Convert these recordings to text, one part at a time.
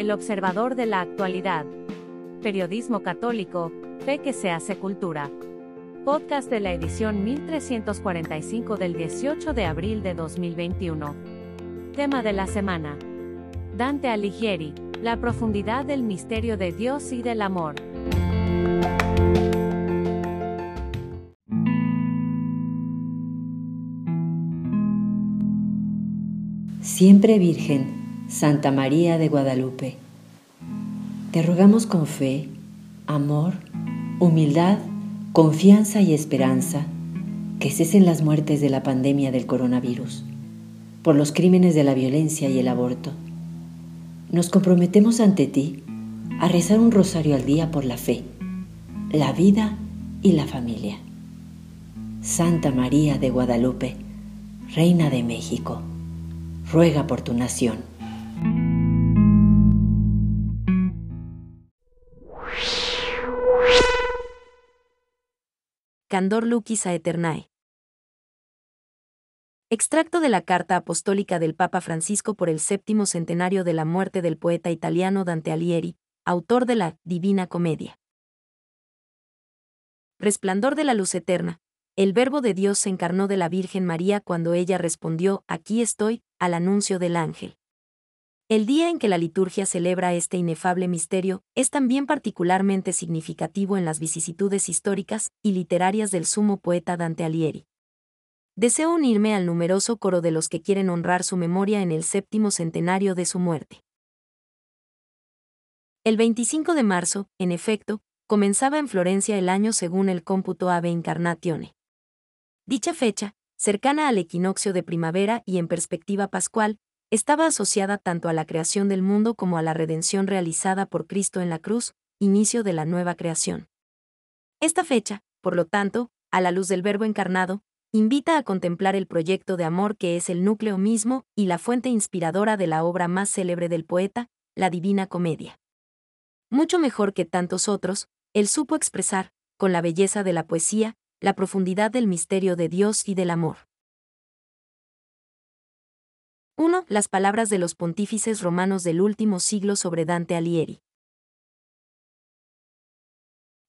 El observador de la actualidad. Periodismo católico, fe que se hace cultura. Podcast de la edición 1345 del 18 de abril de 2021. Tema de la semana. Dante Alighieri, la profundidad del misterio de Dios y del amor. Siempre Virgen, Santa María de Guadalupe, te rogamos con fe, amor, humildad, confianza y esperanza que cesen las muertes de la pandemia del coronavirus, por los crímenes de la violencia y el aborto. Nos comprometemos ante ti a rezar un rosario al día por la fe, la vida y la familia. Santa María de Guadalupe, Reina de México ruega por tu nación. Candor Lucis a Eternae. Extracto de la carta apostólica del Papa Francisco por el séptimo centenario de la muerte del poeta italiano Dante Alighieri, autor de la Divina Comedia. Resplandor de la luz eterna, el Verbo de Dios se encarnó de la Virgen María cuando ella respondió, Aquí estoy, al anuncio del ángel. El día en que la liturgia celebra este inefable misterio es también particularmente significativo en las vicisitudes históricas y literarias del sumo poeta Dante Alighieri. Deseo unirme al numeroso coro de los que quieren honrar su memoria en el séptimo centenario de su muerte. El 25 de marzo, en efecto, comenzaba en Florencia el año según el cómputo Ave Incarnatione. Dicha fecha, cercana al equinoccio de primavera y en perspectiva pascual, estaba asociada tanto a la creación del mundo como a la redención realizada por Cristo en la cruz, inicio de la nueva creación. Esta fecha, por lo tanto, a la luz del Verbo encarnado, invita a contemplar el proyecto de amor que es el núcleo mismo y la fuente inspiradora de la obra más célebre del poeta, la Divina Comedia. Mucho mejor que tantos otros, él supo expresar, con la belleza de la poesía, la profundidad del misterio de Dios y del amor. 1. Las palabras de los pontífices romanos del último siglo sobre Dante Alighieri.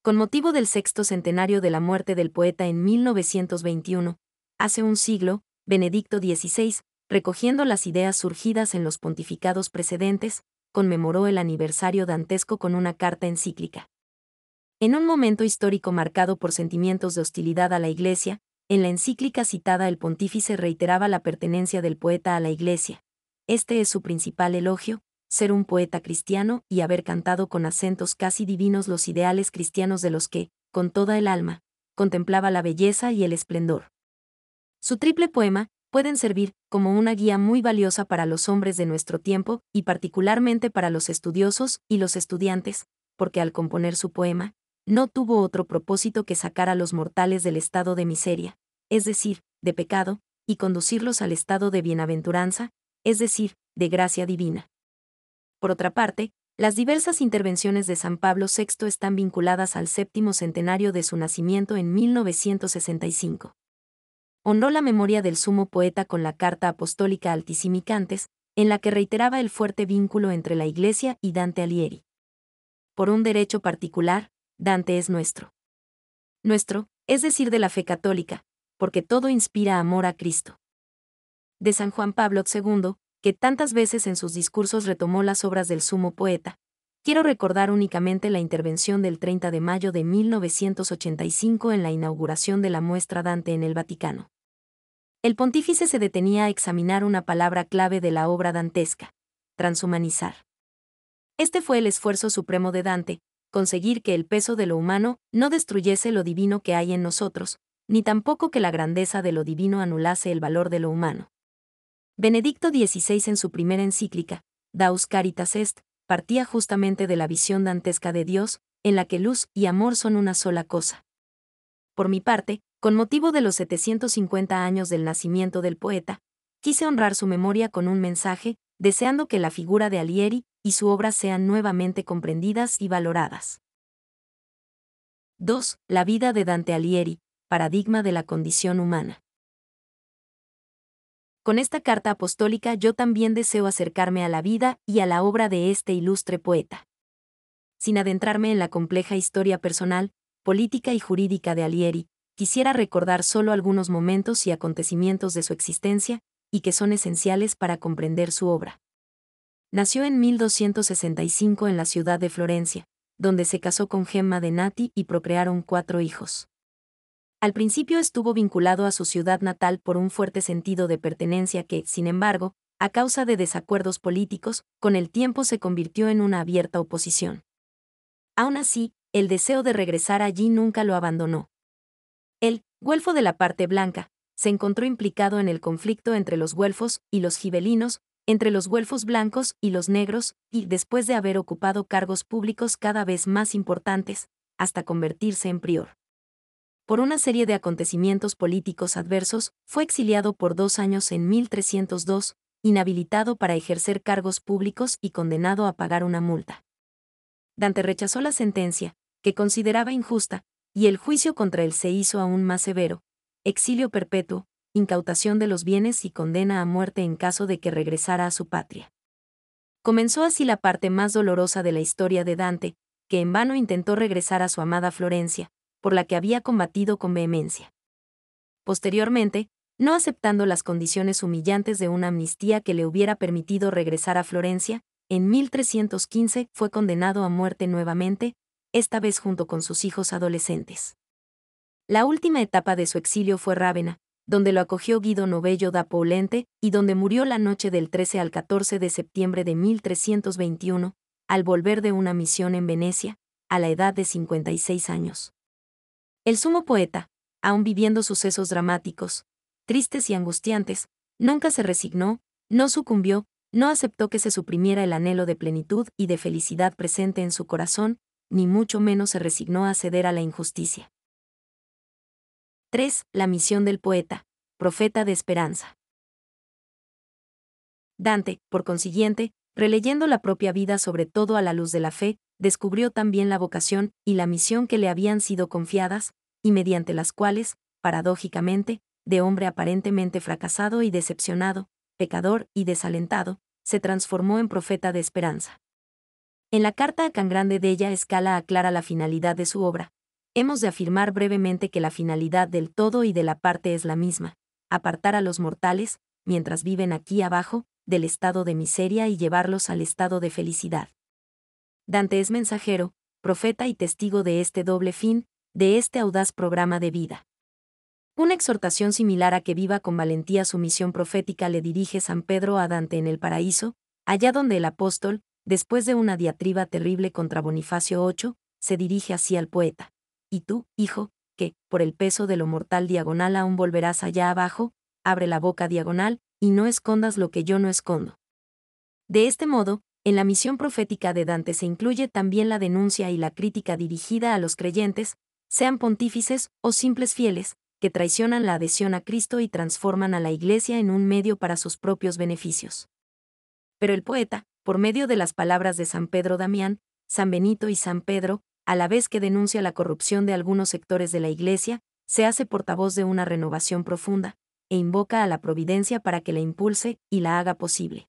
Con motivo del sexto centenario de la muerte del poeta en 1921, hace un siglo, Benedicto XVI, recogiendo las ideas surgidas en los pontificados precedentes, conmemoró el aniversario dantesco con una carta encíclica. En un momento histórico marcado por sentimientos de hostilidad a la Iglesia, en la encíclica citada el pontífice reiteraba la pertenencia del poeta a la Iglesia. Este es su principal elogio, ser un poeta cristiano y haber cantado con acentos casi divinos los ideales cristianos de los que, con toda el alma, contemplaba la belleza y el esplendor. Su triple poema pueden servir como una guía muy valiosa para los hombres de nuestro tiempo y particularmente para los estudiosos y los estudiantes, porque al componer su poema, no tuvo otro propósito que sacar a los mortales del estado de miseria, es decir, de pecado, y conducirlos al estado de bienaventuranza, es decir, de gracia divina. Por otra parte, las diversas intervenciones de San Pablo VI están vinculadas al séptimo centenario de su nacimiento en 1965. Honró la memoria del sumo poeta con la carta apostólica Altisimicantes, en la que reiteraba el fuerte vínculo entre la Iglesia y Dante Alighieri. Por un derecho particular, Dante es nuestro. Nuestro, es decir, de la fe católica, porque todo inspira amor a Cristo. De San Juan Pablo II, que tantas veces en sus discursos retomó las obras del sumo poeta, quiero recordar únicamente la intervención del 30 de mayo de 1985 en la inauguración de la muestra Dante en el Vaticano. El pontífice se detenía a examinar una palabra clave de la obra dantesca, transhumanizar. Este fue el esfuerzo supremo de Dante, conseguir que el peso de lo humano no destruyese lo divino que hay en nosotros, ni tampoco que la grandeza de lo divino anulase el valor de lo humano. Benedicto XVI en su primera encíclica, Daus Caritas Est, partía justamente de la visión dantesca de Dios, en la que luz y amor son una sola cosa. Por mi parte, con motivo de los 750 años del nacimiento del poeta, quise honrar su memoria con un mensaje, deseando que la figura de Alieri y su obra sean nuevamente comprendidas y valoradas. 2. La vida de Dante Alighieri, paradigma de la condición humana. con esta carta apostólica yo también deseo acercarme a la vida y a la obra de este ilustre poeta. Sin adentrarme en la compleja historia personal, política y jurídica de Alieri, quisiera recordar solo algunos momentos y acontecimientos de su existencia, y que son esenciales para comprender su obra. Nació en 1265 en la ciudad de Florencia, donde se casó con Gemma de Nati y procrearon cuatro hijos. Al principio estuvo vinculado a su ciudad natal por un fuerte sentido de pertenencia que, sin embargo, a causa de desacuerdos políticos, con el tiempo se convirtió en una abierta oposición. Aún así, el deseo de regresar allí nunca lo abandonó. Él, güelfo de la parte blanca, se encontró implicado en el conflicto entre los güelfos y los gibelinos, entre los güelfos blancos y los negros, y después de haber ocupado cargos públicos cada vez más importantes, hasta convertirse en prior por una serie de acontecimientos políticos adversos, fue exiliado por dos años en 1302, inhabilitado para ejercer cargos públicos y condenado a pagar una multa. Dante rechazó la sentencia, que consideraba injusta, y el juicio contra él se hizo aún más severo, exilio perpetuo, incautación de los bienes y condena a muerte en caso de que regresara a su patria. Comenzó así la parte más dolorosa de la historia de Dante, que en vano intentó regresar a su amada Florencia, por la que había combatido con vehemencia. Posteriormente, no aceptando las condiciones humillantes de una amnistía que le hubiera permitido regresar a Florencia, en 1315 fue condenado a muerte nuevamente, esta vez junto con sus hijos adolescentes. La última etapa de su exilio fue Rávena, donde lo acogió Guido Novello da Paulente y donde murió la noche del 13 al 14 de septiembre de 1321, al volver de una misión en Venecia, a la edad de 56 años. El sumo poeta, aun viviendo sucesos dramáticos, tristes y angustiantes, nunca se resignó, no sucumbió, no aceptó que se suprimiera el anhelo de plenitud y de felicidad presente en su corazón, ni mucho menos se resignó a ceder a la injusticia. 3. La misión del poeta, profeta de esperanza. Dante, por consiguiente, releyendo la propia vida sobre todo a la luz de la fe, descubrió también la vocación y la misión que le habían sido confiadas, y mediante las cuales, paradójicamente, de hombre aparentemente fracasado y decepcionado, pecador y desalentado, se transformó en profeta de esperanza. En la carta a Can Grande de ella Escala aclara la finalidad de su obra. Hemos de afirmar brevemente que la finalidad del todo y de la parte es la misma, apartar a los mortales, mientras viven aquí abajo, del estado de miseria y llevarlos al estado de felicidad. Dante es mensajero, profeta y testigo de este doble fin, de este audaz programa de vida. Una exhortación similar a que viva con valentía su misión profética le dirige San Pedro a Dante en el paraíso, allá donde el apóstol, después de una diatriba terrible contra Bonifacio VIII, se dirige así al poeta. Y tú, hijo, que, por el peso de lo mortal diagonal aún volverás allá abajo, abre la boca diagonal, y no escondas lo que yo no escondo. De este modo, en la misión profética de Dante se incluye también la denuncia y la crítica dirigida a los creyentes, sean pontífices o simples fieles, que traicionan la adhesión a Cristo y transforman a la Iglesia en un medio para sus propios beneficios. Pero el poeta, por medio de las palabras de San Pedro Damián, San Benito y San Pedro, a la vez que denuncia la corrupción de algunos sectores de la Iglesia, se hace portavoz de una renovación profunda, e invoca a la providencia para que la impulse y la haga posible.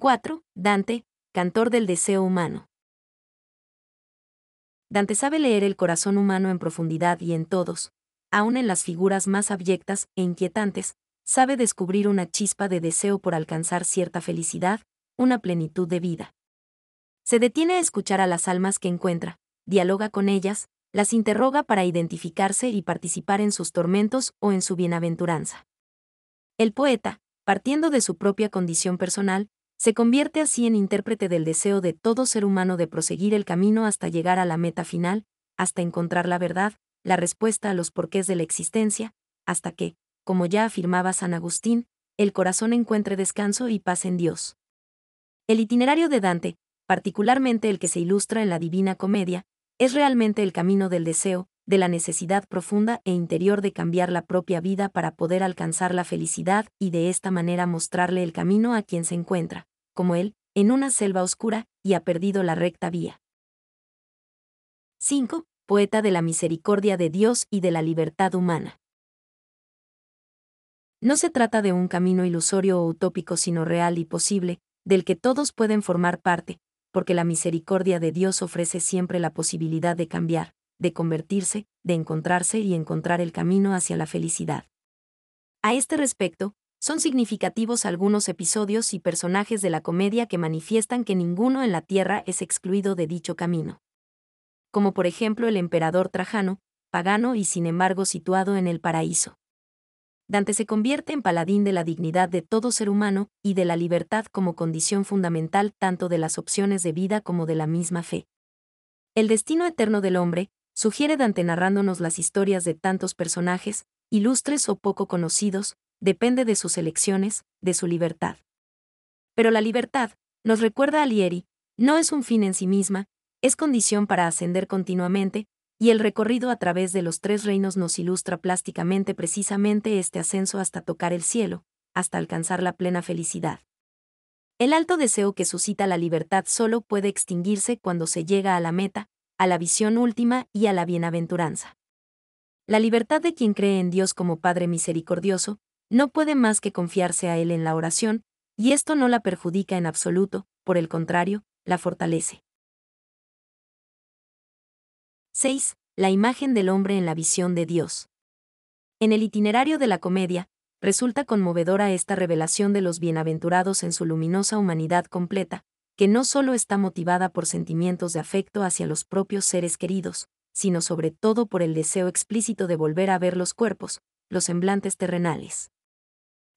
4. Dante, cantor del deseo humano. Dante sabe leer el corazón humano en profundidad y en todos, aun en las figuras más abyectas e inquietantes, sabe descubrir una chispa de deseo por alcanzar cierta felicidad, una plenitud de vida. Se detiene a escuchar a las almas que encuentra, dialoga con ellas, las interroga para identificarse y participar en sus tormentos o en su bienaventuranza. El poeta, partiendo de su propia condición personal, se convierte así en intérprete del deseo de todo ser humano de proseguir el camino hasta llegar a la meta final, hasta encontrar la verdad, la respuesta a los porqués de la existencia, hasta que, como ya afirmaba San Agustín, el corazón encuentre descanso y paz en Dios. El itinerario de Dante, particularmente el que se ilustra en la Divina Comedia, es realmente el camino del deseo, de la necesidad profunda e interior de cambiar la propia vida para poder alcanzar la felicidad y de esta manera mostrarle el camino a quien se encuentra como él, en una selva oscura, y ha perdido la recta vía. 5. Poeta de la misericordia de Dios y de la libertad humana. No se trata de un camino ilusorio o utópico, sino real y posible, del que todos pueden formar parte, porque la misericordia de Dios ofrece siempre la posibilidad de cambiar, de convertirse, de encontrarse y encontrar el camino hacia la felicidad. A este respecto, son significativos algunos episodios y personajes de la comedia que manifiestan que ninguno en la tierra es excluido de dicho camino. Como por ejemplo el emperador Trajano, pagano y sin embargo situado en el paraíso. Dante se convierte en paladín de la dignidad de todo ser humano y de la libertad como condición fundamental tanto de las opciones de vida como de la misma fe. El destino eterno del hombre, sugiere Dante narrándonos las historias de tantos personajes, ilustres o poco conocidos, depende de sus elecciones, de su libertad. Pero la libertad, nos recuerda Alieri, no es un fin en sí misma, es condición para ascender continuamente, y el recorrido a través de los tres reinos nos ilustra plásticamente precisamente este ascenso hasta tocar el cielo, hasta alcanzar la plena felicidad. El alto deseo que suscita la libertad solo puede extinguirse cuando se llega a la meta, a la visión última y a la bienaventuranza. La libertad de quien cree en Dios como Padre misericordioso, no puede más que confiarse a Él en la oración, y esto no la perjudica en absoluto, por el contrario, la fortalece. 6. La imagen del hombre en la visión de Dios. En el itinerario de la comedia, resulta conmovedora esta revelación de los bienaventurados en su luminosa humanidad completa, que no solo está motivada por sentimientos de afecto hacia los propios seres queridos, sino sobre todo por el deseo explícito de volver a ver los cuerpos, los semblantes terrenales.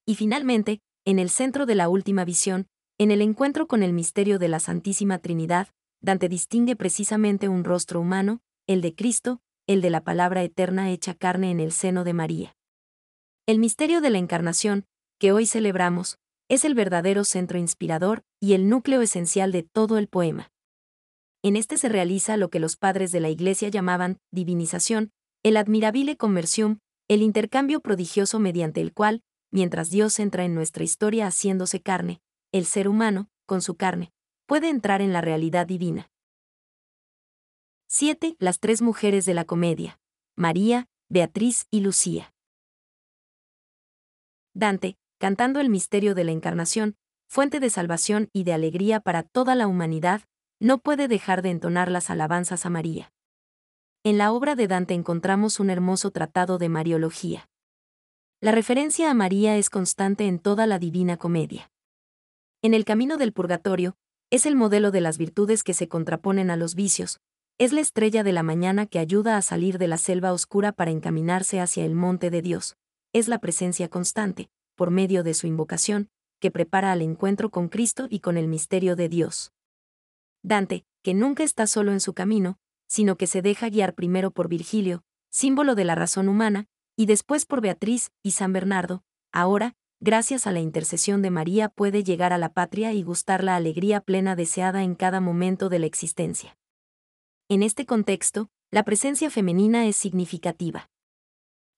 Y finalmente, en el centro de la última visión, en el encuentro con el misterio de la Santísima Trinidad, Dante distingue precisamente un rostro humano, el de Cristo, el de la palabra eterna hecha carne en el seno de María. El misterio de la Encarnación, que hoy celebramos, es el verdadero centro inspirador y el núcleo esencial de todo el poema. En este se realiza lo que los padres de la Iglesia llamaban divinización, el admirabile conversión, el intercambio prodigioso mediante el cual, mientras Dios entra en nuestra historia haciéndose carne, el ser humano, con su carne, puede entrar en la realidad divina. 7. Las tres mujeres de la comedia. María, Beatriz y Lucía. Dante, cantando el misterio de la Encarnación, fuente de salvación y de alegría para toda la humanidad, no puede dejar de entonar las alabanzas a María. En la obra de Dante encontramos un hermoso tratado de Mariología. La referencia a María es constante en toda la Divina Comedia. En el camino del purgatorio, es el modelo de las virtudes que se contraponen a los vicios, es la estrella de la mañana que ayuda a salir de la selva oscura para encaminarse hacia el monte de Dios, es la presencia constante, por medio de su invocación, que prepara al encuentro con Cristo y con el misterio de Dios. Dante, que nunca está solo en su camino, sino que se deja guiar primero por Virgilio, símbolo de la razón humana, y después por Beatriz y San Bernardo, ahora, gracias a la intercesión de María puede llegar a la patria y gustar la alegría plena deseada en cada momento de la existencia. En este contexto, la presencia femenina es significativa.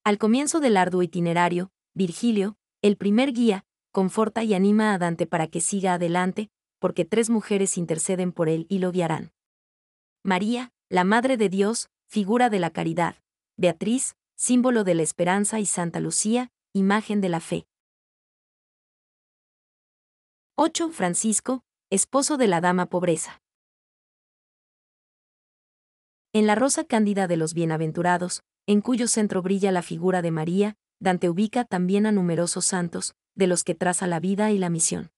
Al comienzo del arduo itinerario, Virgilio, el primer guía, conforta y anima a Dante para que siga adelante, porque tres mujeres interceden por él y lo guiarán. María, la Madre de Dios, figura de la caridad, Beatriz, símbolo de la esperanza y Santa Lucía, imagen de la fe. 8. Francisco, esposo de la Dama Pobreza. En la rosa cándida de los bienaventurados, en cuyo centro brilla la figura de María, Dante ubica también a numerosos santos, de los que traza la vida y la misión.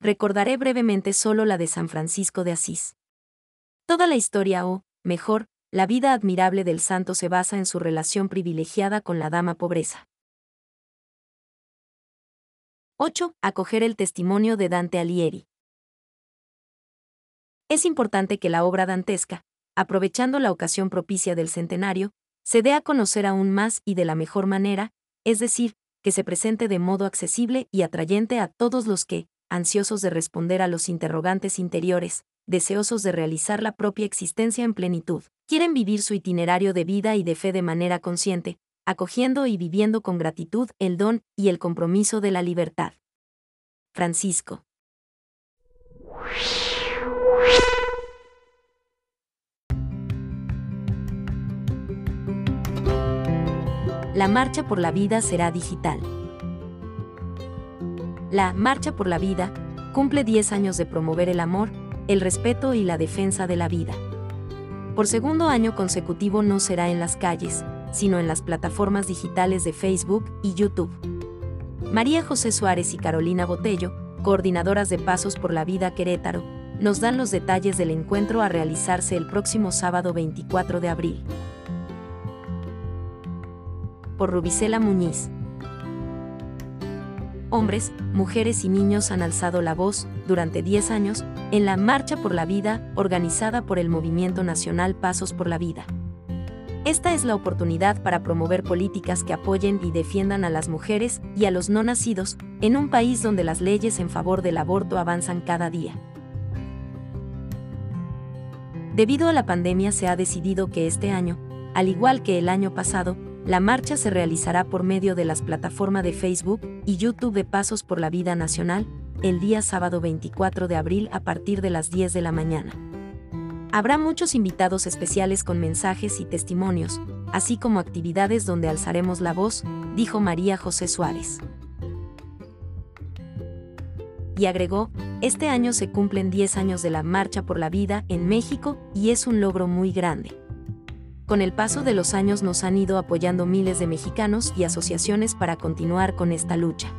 Recordaré brevemente solo la de San Francisco de Asís. Toda la historia o, mejor, la vida admirable del santo se basa en su relación privilegiada con la dama pobreza. 8. Acoger el testimonio de Dante Alighieri. Es importante que la obra dantesca, aprovechando la ocasión propicia del centenario, se dé a conocer aún más y de la mejor manera, es decir, que se presente de modo accesible y atrayente a todos los que, ansiosos de responder a los interrogantes interiores, deseosos de realizar la propia existencia en plenitud, quieren vivir su itinerario de vida y de fe de manera consciente, acogiendo y viviendo con gratitud el don y el compromiso de la libertad. Francisco. La marcha por la vida será digital. La Marcha por la Vida cumple 10 años de promover el amor, el respeto y la defensa de la vida. Por segundo año consecutivo no será en las calles, sino en las plataformas digitales de Facebook y YouTube. María José Suárez y Carolina Botello, coordinadoras de Pasos por la Vida Querétaro, nos dan los detalles del encuentro a realizarse el próximo sábado 24 de abril. Por Rubicela Muñiz hombres, mujeres y niños han alzado la voz, durante 10 años, en la Marcha por la Vida, organizada por el Movimiento Nacional Pasos por la Vida. Esta es la oportunidad para promover políticas que apoyen y defiendan a las mujeres y a los no nacidos, en un país donde las leyes en favor del aborto avanzan cada día. Debido a la pandemia se ha decidido que este año, al igual que el año pasado, la marcha se realizará por medio de las plataformas de Facebook y YouTube de Pasos por la Vida Nacional, el día sábado 24 de abril a partir de las 10 de la mañana. Habrá muchos invitados especiales con mensajes y testimonios, así como actividades donde alzaremos la voz, dijo María José Suárez. Y agregó, este año se cumplen 10 años de la Marcha por la Vida en México y es un logro muy grande. Con el paso de los años nos han ido apoyando miles de mexicanos y asociaciones para continuar con esta lucha.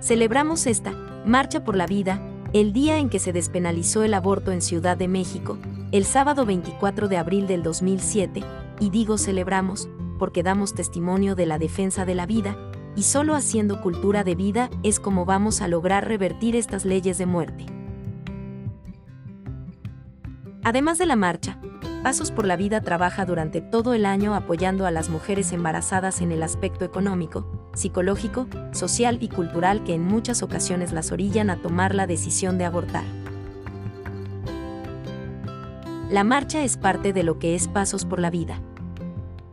Celebramos esta Marcha por la Vida, el día en que se despenalizó el aborto en Ciudad de México, el sábado 24 de abril del 2007, y digo celebramos, porque damos testimonio de la defensa de la vida, y solo haciendo cultura de vida es como vamos a lograr revertir estas leyes de muerte. Además de la marcha, Pasos por la Vida trabaja durante todo el año apoyando a las mujeres embarazadas en el aspecto económico, psicológico, social y cultural que en muchas ocasiones las orillan a tomar la decisión de abortar. La marcha es parte de lo que es Pasos por la Vida.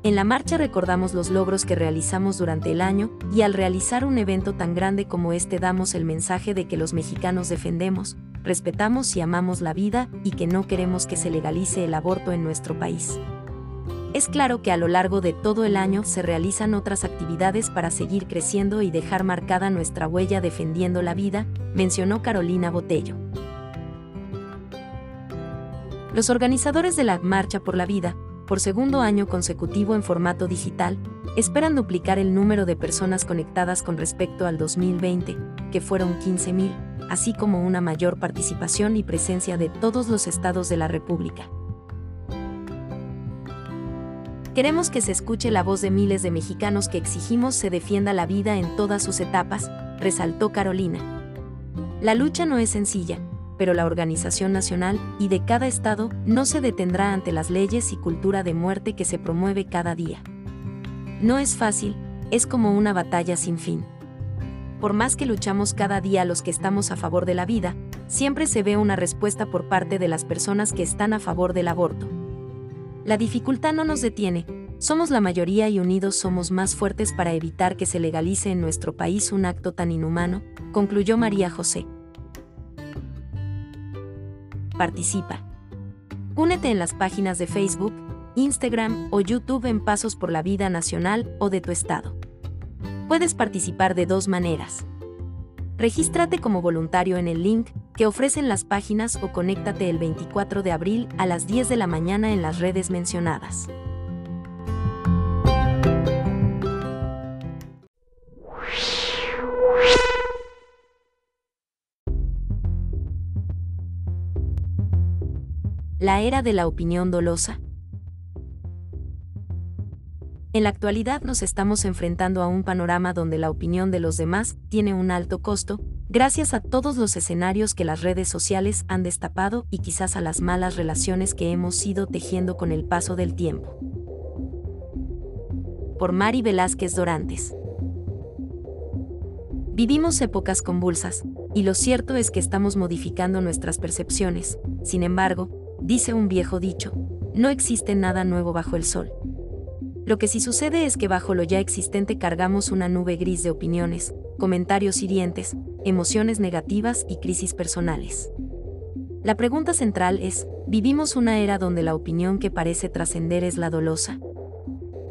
En la marcha recordamos los logros que realizamos durante el año y al realizar un evento tan grande como este damos el mensaje de que los mexicanos defendemos, respetamos y amamos la vida y que no queremos que se legalice el aborto en nuestro país. Es claro que a lo largo de todo el año se realizan otras actividades para seguir creciendo y dejar marcada nuestra huella defendiendo la vida, mencionó Carolina Botello. Los organizadores de la Marcha por la Vida, por segundo año consecutivo en formato digital, esperan duplicar el número de personas conectadas con respecto al 2020, que fueron 15.000 así como una mayor participación y presencia de todos los estados de la República. Queremos que se escuche la voz de miles de mexicanos que exigimos se defienda la vida en todas sus etapas, resaltó Carolina. La lucha no es sencilla, pero la organización nacional y de cada estado no se detendrá ante las leyes y cultura de muerte que se promueve cada día. No es fácil, es como una batalla sin fin por más que luchamos cada día los que estamos a favor de la vida, siempre se ve una respuesta por parte de las personas que están a favor del aborto. La dificultad no nos detiene, somos la mayoría y unidos somos más fuertes para evitar que se legalice en nuestro país un acto tan inhumano, concluyó María José. Participa. Únete en las páginas de Facebook, Instagram o YouTube en Pasos por la Vida Nacional o de tu estado. Puedes participar de dos maneras. Regístrate como voluntario en el link que ofrecen las páginas o conéctate el 24 de abril a las 10 de la mañana en las redes mencionadas. La era de la opinión dolosa. En la actualidad nos estamos enfrentando a un panorama donde la opinión de los demás tiene un alto costo, gracias a todos los escenarios que las redes sociales han destapado y quizás a las malas relaciones que hemos ido tejiendo con el paso del tiempo. Por Mari Velázquez Dorantes. Vivimos épocas convulsas, y lo cierto es que estamos modificando nuestras percepciones, sin embargo, dice un viejo dicho, no existe nada nuevo bajo el sol. Lo que sí sucede es que bajo lo ya existente cargamos una nube gris de opiniones, comentarios hirientes, emociones negativas y crisis personales. La pregunta central es, ¿vivimos una era donde la opinión que parece trascender es la dolosa?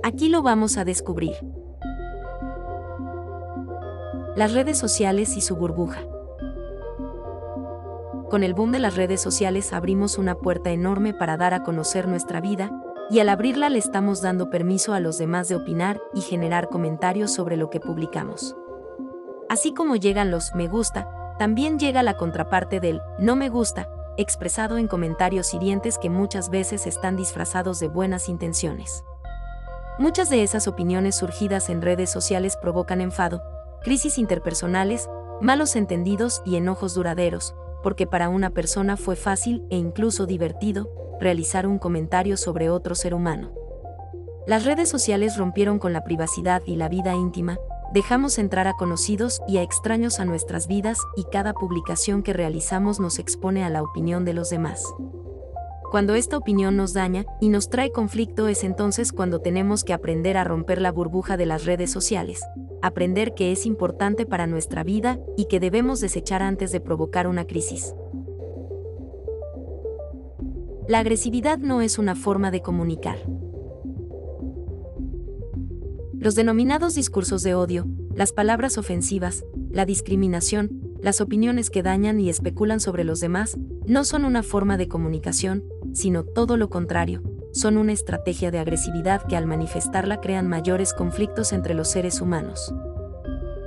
Aquí lo vamos a descubrir. Las redes sociales y su burbuja. Con el boom de las redes sociales abrimos una puerta enorme para dar a conocer nuestra vida, y al abrirla le estamos dando permiso a los demás de opinar y generar comentarios sobre lo que publicamos. Así como llegan los me gusta, también llega la contraparte del no me gusta, expresado en comentarios hirientes que muchas veces están disfrazados de buenas intenciones. Muchas de esas opiniones surgidas en redes sociales provocan enfado, crisis interpersonales, malos entendidos y enojos duraderos, porque para una persona fue fácil e incluso divertido realizar un comentario sobre otro ser humano. Las redes sociales rompieron con la privacidad y la vida íntima, dejamos entrar a conocidos y a extraños a nuestras vidas y cada publicación que realizamos nos expone a la opinión de los demás. Cuando esta opinión nos daña y nos trae conflicto es entonces cuando tenemos que aprender a romper la burbuja de las redes sociales, aprender que es importante para nuestra vida y que debemos desechar antes de provocar una crisis. La agresividad no es una forma de comunicar. Los denominados discursos de odio, las palabras ofensivas, la discriminación, las opiniones que dañan y especulan sobre los demás, no son una forma de comunicación, sino todo lo contrario, son una estrategia de agresividad que al manifestarla crean mayores conflictos entre los seres humanos.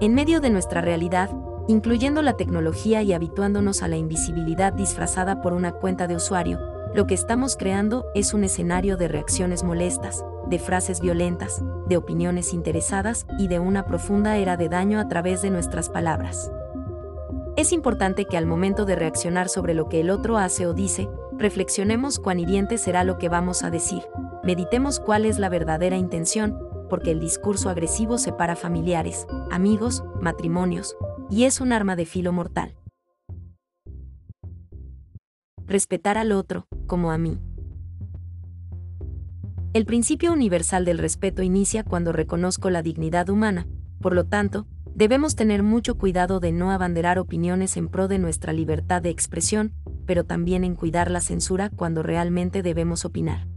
En medio de nuestra realidad, incluyendo la tecnología y habituándonos a la invisibilidad disfrazada por una cuenta de usuario, lo que estamos creando es un escenario de reacciones molestas, de frases violentas, de opiniones interesadas y de una profunda era de daño a través de nuestras palabras. Es importante que al momento de reaccionar sobre lo que el otro hace o dice, reflexionemos cuán hiriente será lo que vamos a decir, meditemos cuál es la verdadera intención, porque el discurso agresivo separa familiares, amigos, matrimonios, y es un arma de filo mortal. Respetar al otro, como a mí. El principio universal del respeto inicia cuando reconozco la dignidad humana, por lo tanto, debemos tener mucho cuidado de no abanderar opiniones en pro de nuestra libertad de expresión, pero también en cuidar la censura cuando realmente debemos opinar.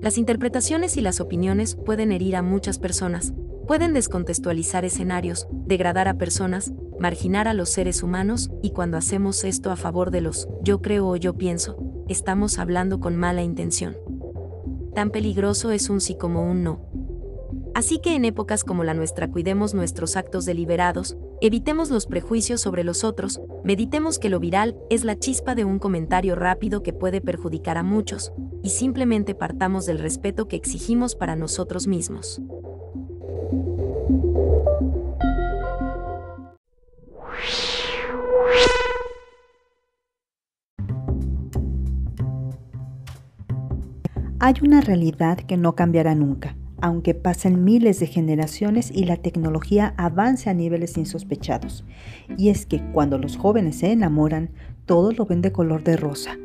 Las interpretaciones y las opiniones pueden herir a muchas personas, pueden descontextualizar escenarios, degradar a personas, marginar a los seres humanos, y cuando hacemos esto a favor de los yo creo o yo pienso, estamos hablando con mala intención. Tan peligroso es un sí como un no. Así que en épocas como la nuestra cuidemos nuestros actos deliberados, evitemos los prejuicios sobre los otros, meditemos que lo viral es la chispa de un comentario rápido que puede perjudicar a muchos, y simplemente partamos del respeto que exigimos para nosotros mismos. Hay una realidad que no cambiará nunca aunque pasen miles de generaciones y la tecnología avance a niveles insospechados. Y es que cuando los jóvenes se enamoran, todos lo ven de color de rosa.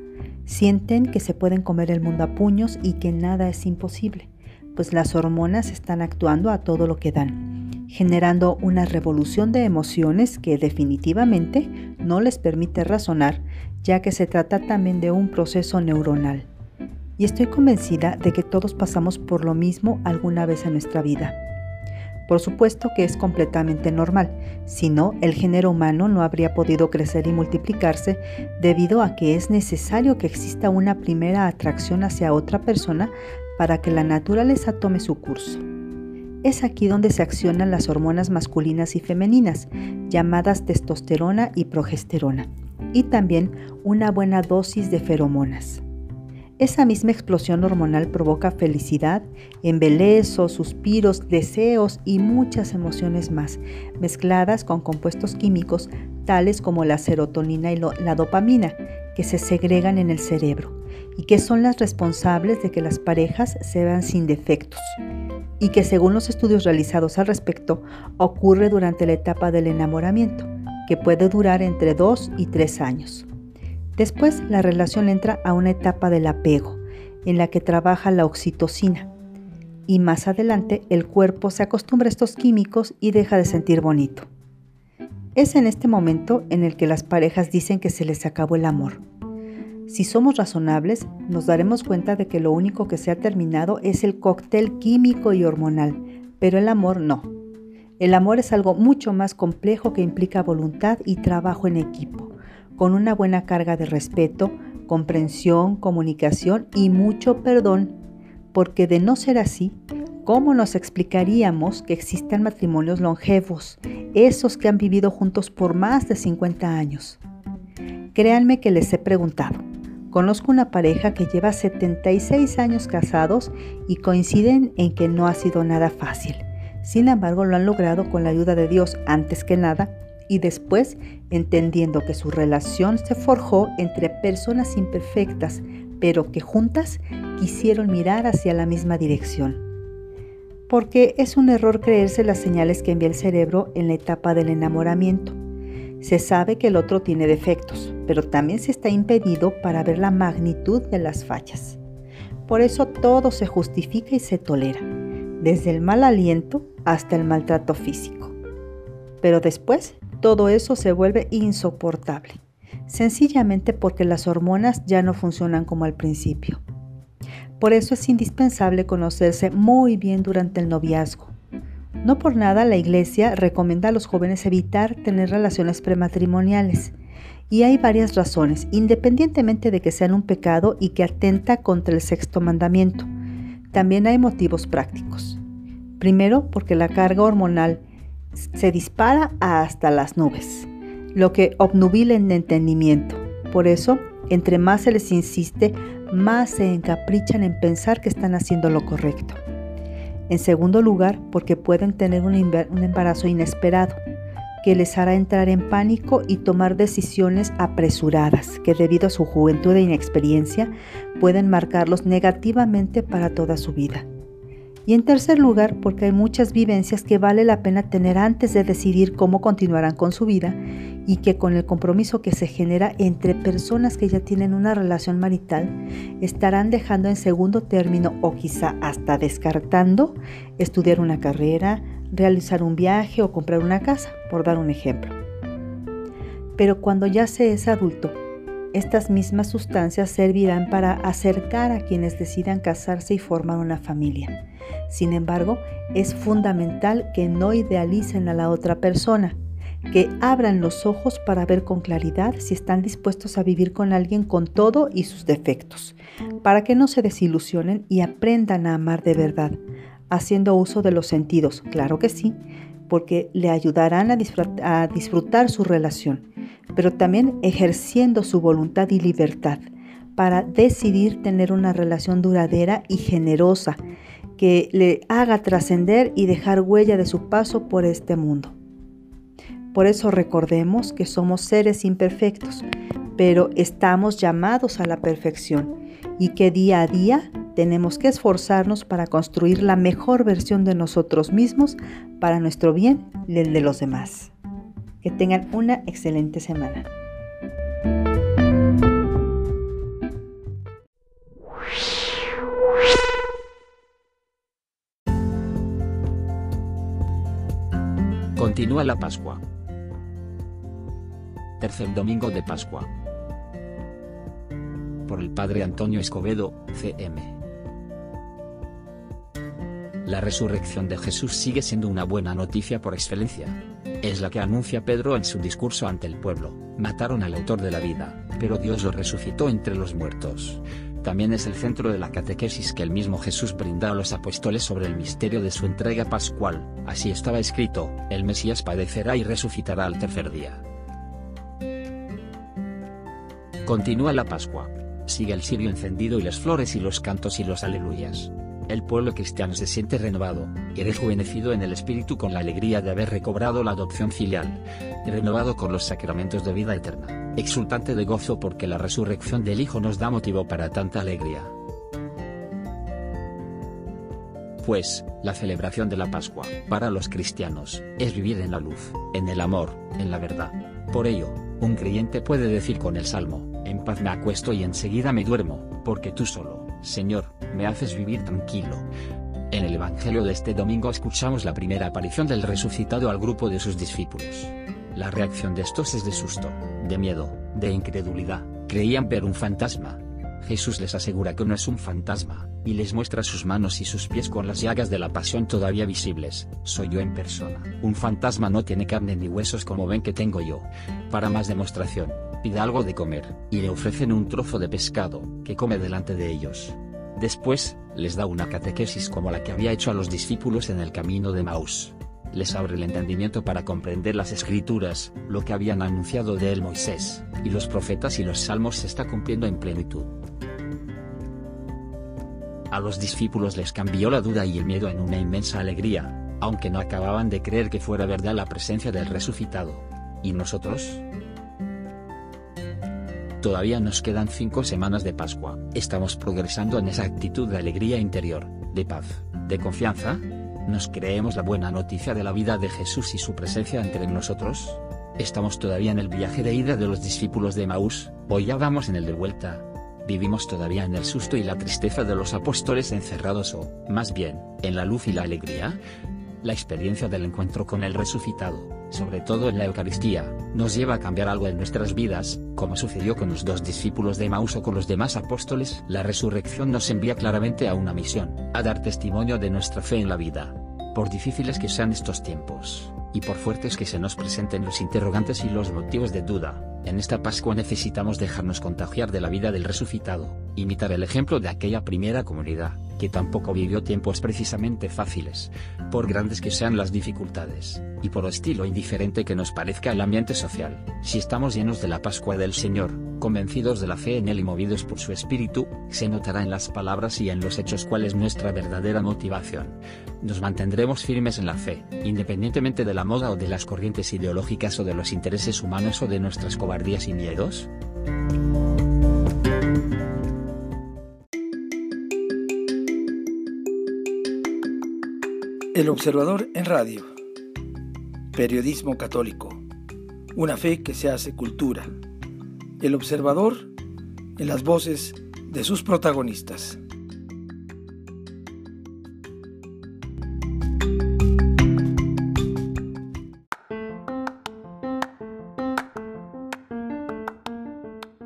Sienten que se pueden comer el mundo a puños y que nada es imposible, pues las hormonas están actuando a todo lo que dan, generando una revolución de emociones que definitivamente no les permite razonar, ya que se trata también de un proceso neuronal y estoy convencida de que todos pasamos por lo mismo alguna vez en nuestra vida. Por supuesto que es completamente normal, si no, el género humano no habría podido crecer y multiplicarse debido a que es necesario que exista una primera atracción hacia otra persona para que la naturaleza tome su curso. Es aquí donde se accionan las hormonas masculinas y femeninas, llamadas testosterona y progesterona, y también una buena dosis de feromonas. Esa misma explosión hormonal provoca felicidad, embelezo, suspiros, deseos y muchas emociones más, mezcladas con compuestos químicos tales como la serotonina y la dopamina, que se segregan en el cerebro y que son las responsables de que las parejas se vean sin defectos y que según los estudios realizados al respecto ocurre durante la etapa del enamoramiento, que puede durar entre 2 y 3 años. Después la relación entra a una etapa del apego, en la que trabaja la oxitocina. Y más adelante el cuerpo se acostumbra a estos químicos y deja de sentir bonito. Es en este momento en el que las parejas dicen que se les acabó el amor. Si somos razonables, nos daremos cuenta de que lo único que se ha terminado es el cóctel químico y hormonal, pero el amor no. El amor es algo mucho más complejo que implica voluntad y trabajo en equipo, con una buena carga de respeto, comprensión, comunicación y mucho perdón, porque de no ser así, ¿cómo nos explicaríamos que existan matrimonios longevos, esos que han vivido juntos por más de 50 años? Créanme que les he preguntado. Conozco una pareja que lleva 76 años casados y coinciden en que no ha sido nada fácil. Sin embargo, lo han logrado con la ayuda de Dios antes que nada y después entendiendo que su relación se forjó entre personas imperfectas, pero que juntas quisieron mirar hacia la misma dirección. Porque es un error creerse las señales que envía el cerebro en la etapa del enamoramiento. Se sabe que el otro tiene defectos, pero también se está impedido para ver la magnitud de las fallas. Por eso todo se justifica y se tolera, desde el mal aliento hasta el maltrato físico. Pero después todo eso se vuelve insoportable, sencillamente porque las hormonas ya no funcionan como al principio. Por eso es indispensable conocerse muy bien durante el noviazgo, no por nada la iglesia recomienda a los jóvenes evitar tener relaciones prematrimoniales. Y hay varias razones, independientemente de que sean un pecado y que atenta contra el sexto mandamiento. También hay motivos prácticos. Primero, porque la carga hormonal se dispara hasta las nubes, lo que obnubila el entendimiento. Por eso, entre más se les insiste, más se encaprichan en pensar que están haciendo lo correcto. En segundo lugar, porque pueden tener un, embarazo inesperado, que les hará entrar en pánico y tomar decisiones apresuradas, que debido a su juventud e inexperiencia pueden marcarlos negativamente para toda su vida. Y en tercer lugar, porque hay muchas vivencias que vale la pena tener antes de decidir cómo continuarán con su vida y que con el compromiso que se genera entre personas que ya tienen una relación marital, estarán dejando en segundo término o quizá hasta descartando estudiar una carrera, realizar un viaje o comprar una casa, por dar un ejemplo. Pero cuando ya se es adulto, estas mismas sustancias servirán para acercar a quienes decidan casarse y formar una familia. Sin embargo, es fundamental que no idealicen a la otra persona, que abran los ojos para ver con claridad si están dispuestos a vivir con alguien con todo y sus defectos, para que no se desilusionen y aprendan a amar de verdad, haciendo uso de los sentidos, claro que sí, porque le ayudarán a disfrutar, su relación, pero también ejerciendo su voluntad y libertad para decidir tener una relación duradera y generosa que le haga trascender y dejar huella de su paso por este mundo. Por eso recordemos que somos seres imperfectos, pero estamos llamados a la perfección y que día a día tenemos que esforzarnos para construir la mejor versión de nosotros mismos para nuestro bien y el de los demás. Que tengan una excelente semana. Continúa la Pascua. Tercer domingo de Pascua por el padre Antonio Escobedo, CM. La resurrección de Jesús sigue siendo una buena noticia por excelencia. Es la que anuncia Pedro en su discurso ante el pueblo. Mataron al autor de la vida, pero Dios lo resucitó entre los muertos. También es el centro de la catequesis que el mismo Jesús brinda a los apóstoles sobre el misterio de su entrega pascual. Así estaba escrito, el Mesías padecerá y resucitará al tercer día. Continúa la Pascua. Sigue el sirio encendido y las flores y los cantos y los aleluyas. El pueblo cristiano se siente renovado, y rejuvenecido en el espíritu con la alegría de haber recobrado la adopción filial, renovado con los sacramentos de vida eterna, exultante de gozo porque la resurrección del Hijo nos da motivo para tanta alegría. Pues, la celebración de la Pascua, para los cristianos, es vivir en la luz, en el amor, en la verdad. Por ello, un creyente puede decir con el Salmo, en paz me acuesto y enseguida me duermo, porque tú solo, Señor, me haces vivir tranquilo. En el Evangelio de este domingo escuchamos la primera aparición del resucitado al grupo de sus discípulos. La reacción de estos es de susto, de miedo, de incredulidad, creían ver un fantasma. Jesús les asegura que no es un fantasma, y les muestra sus manos y sus pies con las llagas de la pasión todavía visibles, soy yo en persona. Un fantasma no tiene carne ni huesos como ven que tengo yo. Para más demostración, pide algo de comer, y le ofrecen un trozo de pescado, que come delante de ellos. Después, les da una catequesis como la que había hecho a los discípulos en el camino de Maús. Les abre el entendimiento para comprender las escrituras, lo que habían anunciado de él Moisés, y los profetas y los salmos se está cumpliendo en plenitud. A los discípulos les cambió la duda y el miedo en una inmensa alegría, aunque no acababan de creer que fuera verdad la presencia del resucitado. ¿Y nosotros? Todavía nos quedan cinco semanas de Pascua. ¿Estamos progresando en esa actitud de alegría interior, de paz, de confianza? ¿Nos creemos la buena noticia de la vida de Jesús y su presencia entre nosotros? ¿Estamos todavía en el viaje de ida de los discípulos de Maús, o ya vamos en el de vuelta? Vivimos todavía en el susto y la tristeza de los apóstoles encerrados o, más bien, en la luz y la alegría. La experiencia del encuentro con el resucitado, sobre todo en la Eucaristía, nos lleva a cambiar algo en nuestras vidas, como sucedió con los dos discípulos de Maús o con los demás apóstoles. La resurrección nos envía claramente a una misión, a dar testimonio de nuestra fe en la vida. Por difíciles que sean estos tiempos, y por fuertes que se nos presenten los interrogantes y los motivos de duda, en esta Pascua necesitamos dejarnos contagiar de la vida del resucitado, imitar el ejemplo de aquella primera comunidad, que tampoco vivió tiempos precisamente fáciles, por grandes que sean las dificultades, y por estilo indiferente que nos parezca el ambiente social. Si estamos llenos de la Pascua del Señor, convencidos de la fe en Él y movidos por su espíritu, se notará en las palabras y en los hechos cuál es nuestra verdadera motivación. Nos mantendremos firmes en la fe, independientemente de la moda o de las corrientes ideológicas o de los intereses humanos o de nuestras cobardías y miedos. El Observador en Radio. Periodismo católico. Una fe que se hace cultura. El Observador en las voces de sus protagonistas.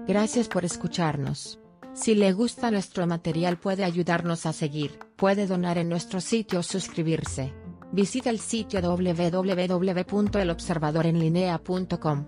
Gracias por escucharnos. Si le gusta nuestro material puede ayudarnos a seguir, puede donar en nuestro sitio o suscribirse. Visita el sitio www.elobservadorenlinea.com.